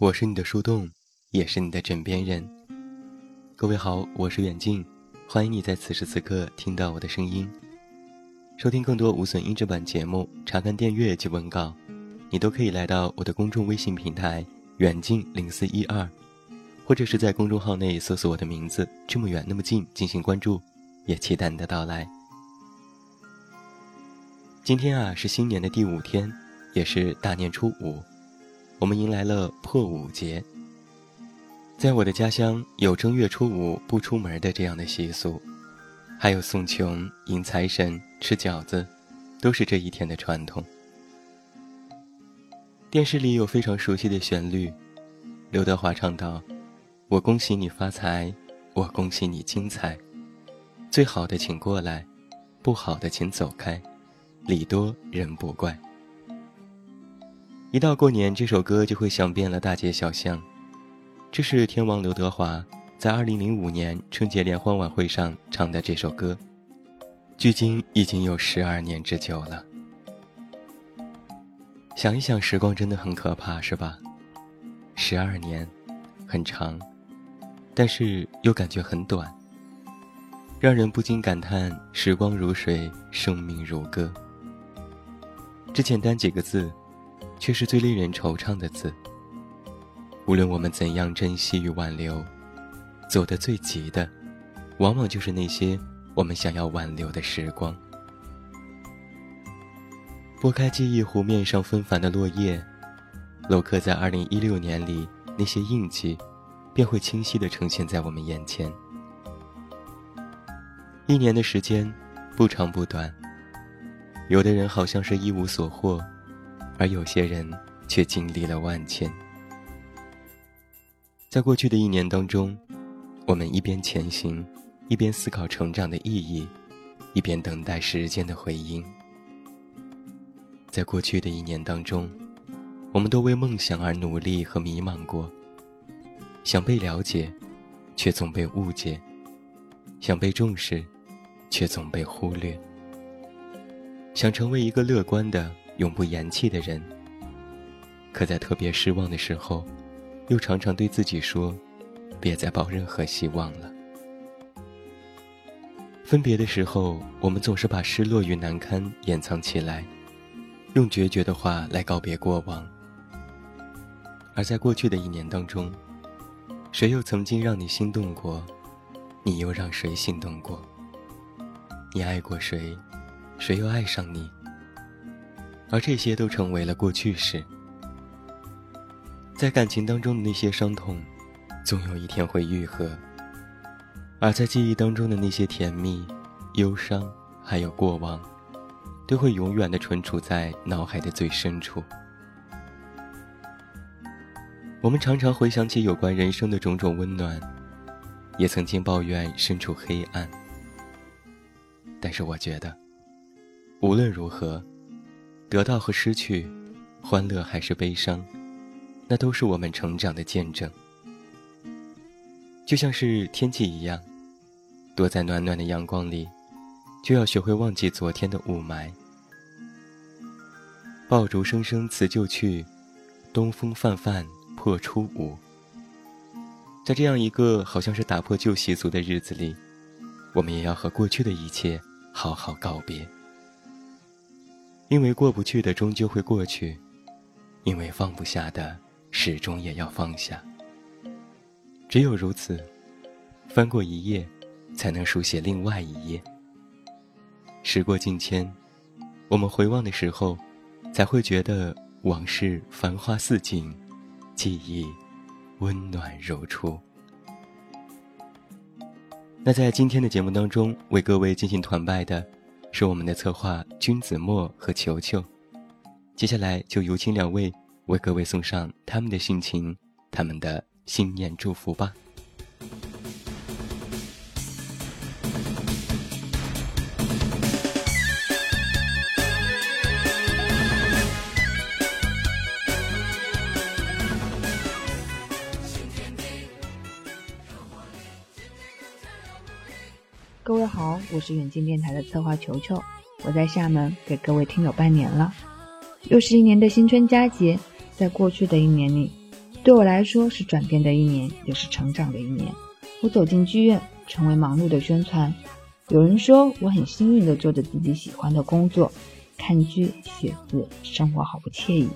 我是你的树洞，也是你的枕边人。各位好，我是远近，欢迎你在此时此刻听到我的声音。收听更多无损音质版节目，查看电阅及文稿，你都可以来到我的公众微信平台远近零四一二，或者是在公众号内搜索我的名字这么远那么近进行关注，也期待你的到来。今天啊是新年的第五天，也是大年初五。我们迎来了破五节。在我的家乡，有正月初五不出门的这样的习俗，还有送穷、迎财神、吃饺子，都是这一天的传统。电视里有非常熟悉的旋律，刘德华唱道：“我恭喜你发财，我恭喜你精彩，最好的请过来，不好的请走开，礼多人不怪。”一到过年，这首歌就会响遍了大街小巷。这是天王刘德华在2005年春节联欢晚会上唱的这首歌，距今已经有十二年之久了。想一想，时光真的很可怕，是吧？十二年，很长，但是又感觉很短，让人不禁感叹：时光如水，生命如歌。这简单几个字。却是最令人惆怅的字。无论我们怎样珍惜与挽留，走得最急的，往往就是那些我们想要挽留的时光。拨开记忆湖面上纷繁的落叶，镂刻在二零一六年里那些印记，便会清晰地呈现在我们眼前。一年的时间，不长不短。有的人好像是一无所获。而有些人却经历了万千。在过去的一年当中，我们一边前行，一边思考成长的意义，一边等待时间的回应。在过去的一年当中，我们都为梦想而努力和迷茫过，想被了解，却总被误解；想被重视，却总被忽略；想成为一个乐观的。永不言弃的人，可在特别失望的时候，又常常对自己说：“别再抱任何希望了。”分别的时候，我们总是把失落与难堪掩藏起来，用决绝的话来告别过往。而在过去的一年当中，谁又曾经让你心动过？你又让谁心动过？你爱过谁？谁又爱上你？而这些都成为了过去式。在感情当中的那些伤痛，总有一天会愈合；而在记忆当中的那些甜蜜、忧伤，还有过往，都会永远的存储在脑海的最深处。我们常常回想起有关人生的种种温暖，也曾经抱怨身处黑暗。但是我觉得，无论如何。得到和失去，欢乐还是悲伤，那都是我们成长的见证。就像是天气一样，躲在暖暖的阳光里，就要学会忘记昨天的雾霾。爆竹声声辞旧去，东风泛泛破初五。在这样一个好像是打破旧习俗的日子里，我们也要和过去的一切好好告别。因为过不去的终究会过去，因为放不下的始终也要放下。只有如此，翻过一页，才能书写另外一页。时过境迁，我们回望的时候，才会觉得往事繁花似锦，记忆温暖如初。那在今天的节目当中，为各位进行团拜的。是我们的策划君子墨和球球，接下来就有请两位为各位送上他们的心情，他们的新年祝福吧。各位好，我是远近电台的策划球球，我在厦门给各位听友拜年了。又是一年的新春佳节，在过去的一年里，对我来说是转变的一年，也是成长的一年。我走进剧院，成为忙碌的宣传。有人说我很幸运的做着自己喜欢的工作，看剧、写字，生活好不惬意。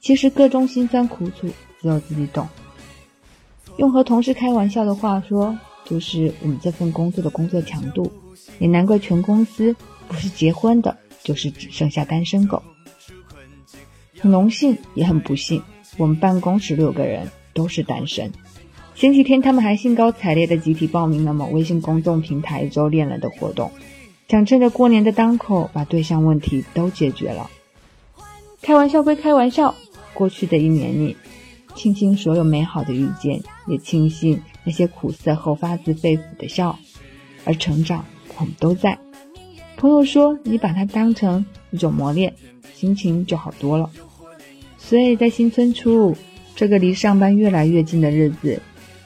其实各中辛酸苦楚，只有自己懂。用和同事开玩笑的话说，就是我们这份工作的工作强度。也难怪全公司不是结婚的，就是只剩下单身狗。很荣幸，也很不幸，我们办公室六个人都是单身。前几天他们还兴高采烈的集体报名了某微信公众平台周恋人的活动，想趁着过年的当口把对象问题都解决了。开玩笑归开玩笑，过去的一年里，庆幸所有美好的遇见，也庆幸那些苦涩后发自肺腑的笑，而成长。我们都在。朋友说：“你把它当成一种磨练，心情就好多了。”所以在新春初这个离上班越来越近的日子，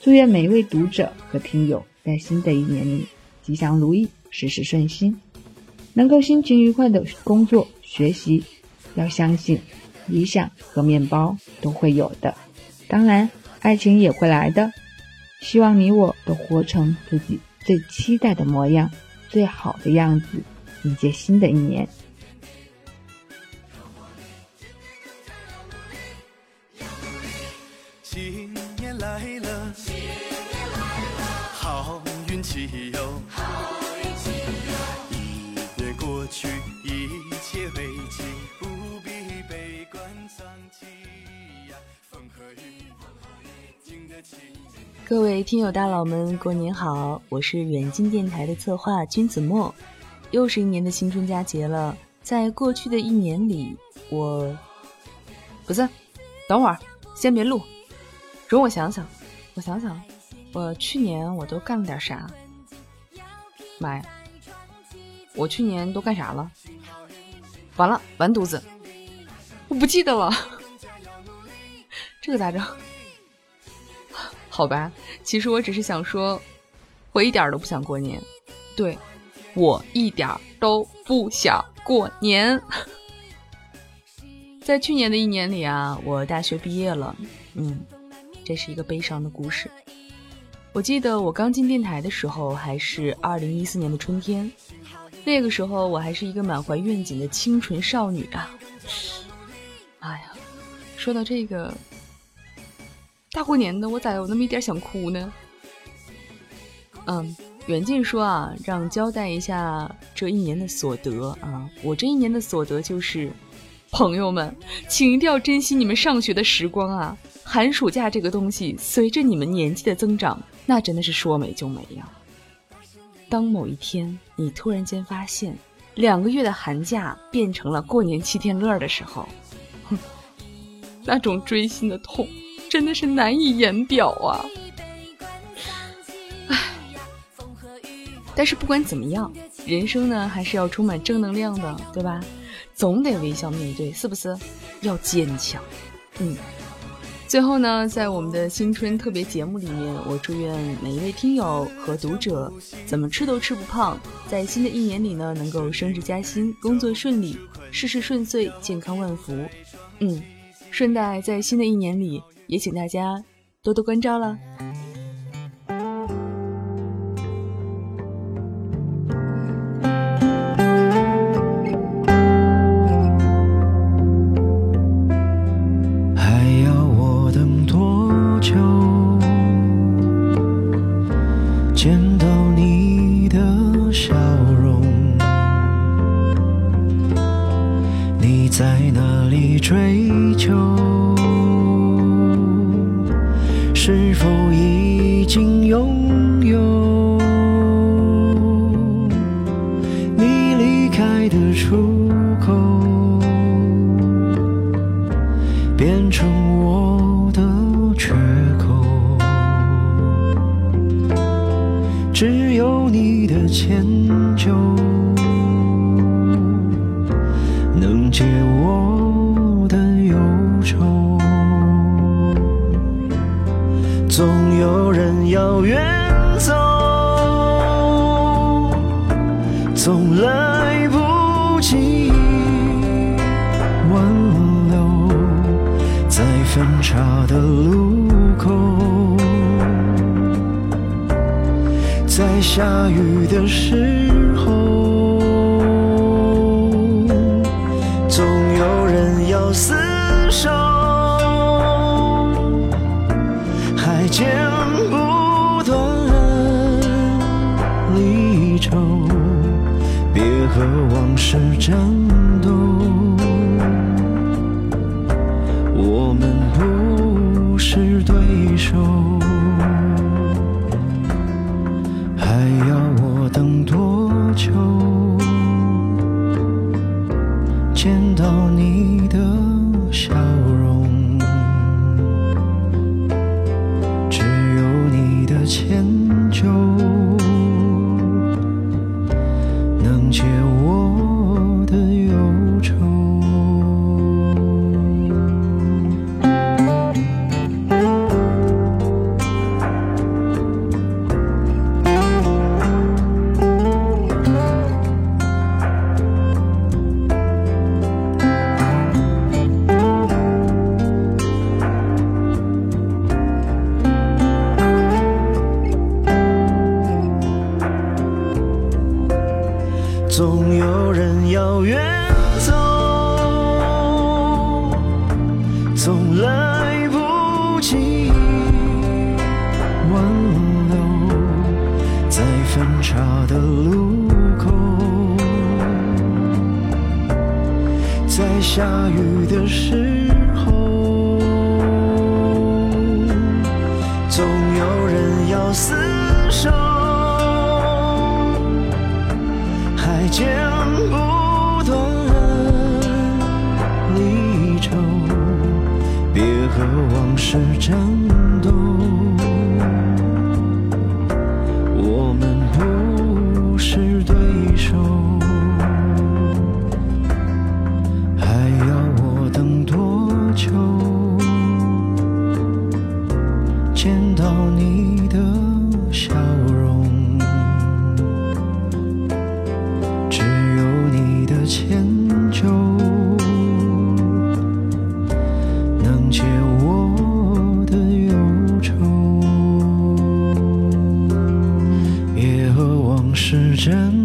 祝愿每一位读者和听友在新的一年里吉祥如意，事事顺心，能够心情愉快的工作学习。要相信，理想和面包都会有的，当然，爱情也会来的。希望你我都活成自己最期待的模样。最好的样子，迎接新的一年。各位听友大佬们，过年好！我是远近电台的策划君子墨，又是一年的新春佳节了。在过去的一年里，我不是，等会儿先别录，容我想想，我想想，我去年我都干了点啥？妈呀，我去年都干啥了？完了，完犊子，我不记得了，这个咋整？好吧，其实我只是想说，我一点都不想过年。对，我一点都不想过年。在去年的一年里啊，我大学毕业了。嗯，这是一个悲伤的故事。我记得我刚进电台的时候，还是二零一四年的春天，那个时候我还是一个满怀愿景的清纯少女啊。哎呀，说到这个。大过年的，我咋有那么一点想哭呢？嗯，远近说啊，让交代一下这一年的所得啊。我这一年的所得就是，朋友们，请一定要珍惜你们上学的时光啊！寒暑假这个东西，随着你们年纪的增长，那真的是说没就没呀。当某一天你突然间发现，两个月的寒假变成了过年七天乐的时候，哼，那种锥心的痛。真的是难以言表啊！唉，但是不管怎么样，人生呢还是要充满正能量的，对吧？总得微笑面对，是不是？要坚强。嗯。最后呢，在我们的新春特别节目里面，我祝愿每一位听友和读者怎么吃都吃不胖，在新的一年里呢，能够升职加薪，工作顺利，事事顺遂，健康万福。嗯，顺带在新的一年里。也请大家多多关照了。解我的忧愁。总有人要远走，总来不及挽留，在分。岔的路口，在下雨的时候，厮守，还剪不断离愁，别和往事战在下雨的时候，总有人要厮守。还剪不断离愁，别和往事战真。